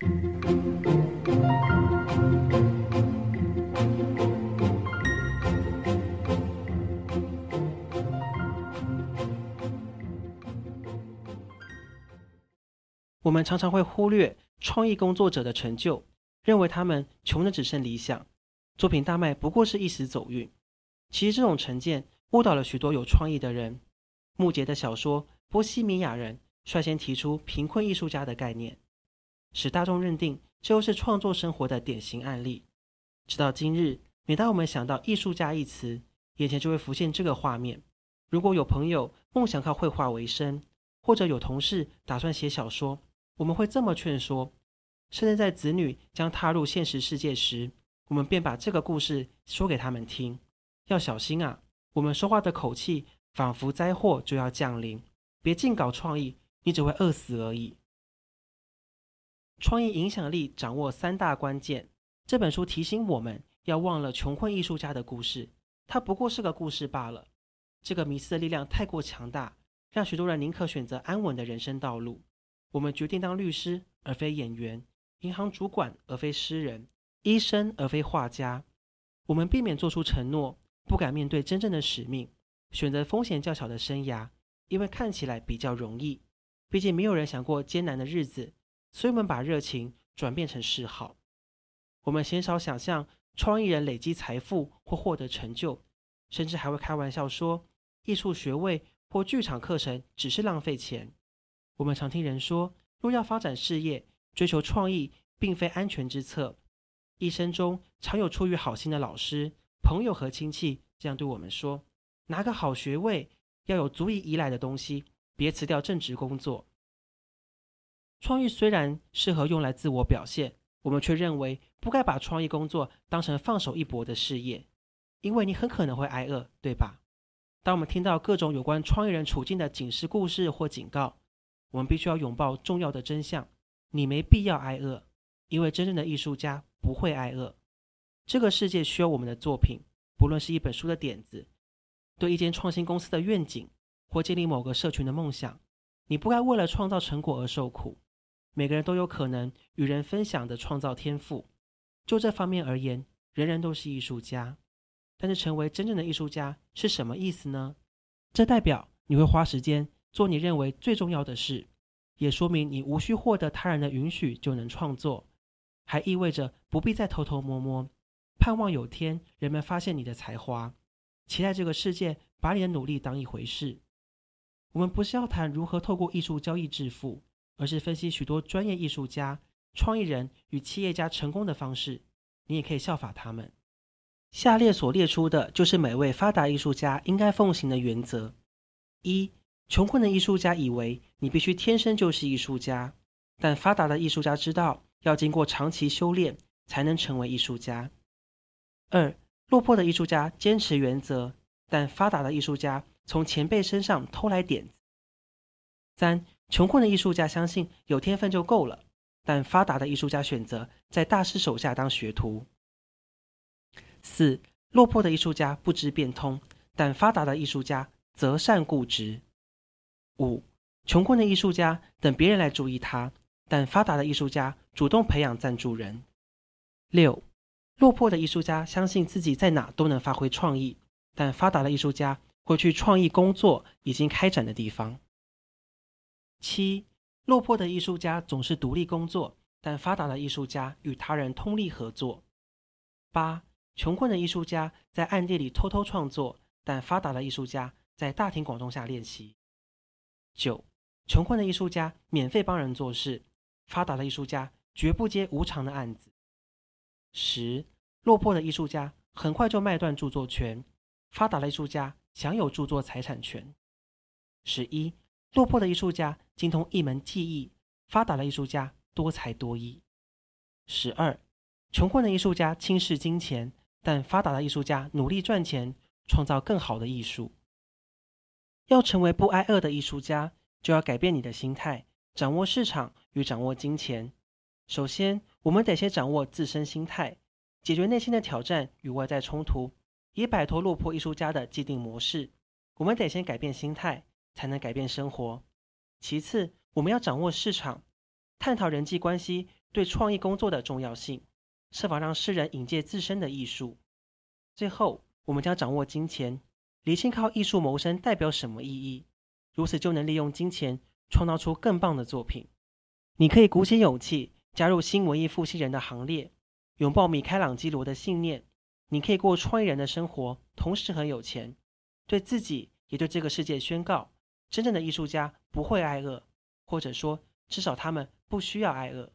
我们常常会忽略创意工作者的成就，认为他们穷的只剩理想，作品大卖不过是一时走运。其实这种成见误导了许多有创意的人。穆杰的小说《波西米亚人》率先提出贫困艺术家的概念，使大众认定这就是创作生活的典型案例。直到今日，每当我们想到“艺术家”一词，眼前就会浮现这个画面：如果有朋友梦想靠绘画为生，或者有同事打算写小说。我们会这么劝说，甚至在子女将踏入现实世界时，我们便把这个故事说给他们听。要小心啊！我们说话的口气仿佛灾祸就要降临，别尽搞创意，你只会饿死而已。创意影响力掌握三大关键。这本书提醒我们要忘了穷困艺术家的故事，它不过是个故事罢了。这个迷思的力量太过强大，让许多人宁可选择安稳的人生道路。我们决定当律师而非演员，银行主管而非诗人，医生而非画家。我们避免做出承诺，不敢面对真正的使命，选择风险较小的生涯，因为看起来比较容易。毕竟没有人想过艰难的日子，所以我们把热情转变成嗜好。我们鲜少想象创意人累积财富或获得成就，甚至还会开玩笑说，艺术学位或剧场课程只是浪费钱。我们常听人说，若要发展事业，追求创意并非安全之策。一生中常有出于好心的老师、朋友和亲戚这样对我们说：“拿个好学位，要有足以依赖的东西，别辞掉正职工作。”创意虽然适合用来自我表现，我们却认为不该把创意工作当成放手一搏的事业，因为你很可能会挨饿，对吧？当我们听到各种有关创意人处境的警示故事或警告，我们必须要拥抱重要的真相：你没必要挨饿，因为真正的艺术家不会挨饿。这个世界需要我们的作品，不论是一本书的点子，对一间创新公司的愿景，或建立某个社群的梦想。你不该为了创造成果而受苦。每个人都有可能与人分享的创造天赋。就这方面而言，人人都是艺术家。但是，成为真正的艺术家是什么意思呢？这代表你会花时间。做你认为最重要的事，也说明你无需获得他人的允许就能创作，还意味着不必再偷偷摸摸，盼望有天人们发现你的才华，期待这个世界把你的努力当一回事。我们不是要谈如何透过艺术交易致富，而是分析许多专业艺术家、创意人与企业家成功的方式，你也可以效法他们。下列所列出的就是每位发达艺术家应该奉行的原则：一。穷困的艺术家以为你必须天生就是艺术家，但发达的艺术家知道要经过长期修炼才能成为艺术家。二，落魄的艺术家坚持原则，但发达的艺术家从前辈身上偷来点子。三，穷困的艺术家相信有天分就够了，但发达的艺术家选择在大师手下当学徒。四，落魄的艺术家不知变通，但发达的艺术家择善固执。五，穷困的艺术家等别人来注意他，但发达的艺术家主动培养赞助人。六，落魄的艺术家相信自己在哪都能发挥创意，但发达的艺术家会去创意工作已经开展的地方。七，落魄的艺术家总是独立工作，但发达的艺术家与他人通力合作。八，穷困的艺术家在暗地里偷偷创作，但发达的艺术家在大庭广众下练习。九，穷困的艺术家免费帮人做事，发达的艺术家绝不接无偿的案子。十，落魄的艺术家很快就卖断著作权，发达的艺术家享有著作财产权。十一，落魄的艺术家精通一门技艺，发达的艺术家多才多艺。十二，穷困的艺术家轻视金钱，但发达的艺术家努力赚钱，创造更好的艺术。要成为不挨饿的艺术家，就要改变你的心态，掌握市场与掌握金钱。首先，我们得先掌握自身心态，解决内心的挑战与外在冲突，以摆脱落魄艺术家的既定模式。我们得先改变心态，才能改变生活。其次，我们要掌握市场，探讨人际关系对创意工作的重要性，设法让世人引介自身的艺术。最后，我们将掌握金钱，厘清靠艺术谋生代表什么意义，如此就能利用金钱创造出更棒的作品。你可以鼓起勇气加入新文艺复兴人的行列，拥抱米开朗基罗的信念。你可以过创意人的生活，同时很有钱，对自己也对这个世界宣告：真正的艺术家不会挨饿，或者说至少他们不需要挨饿。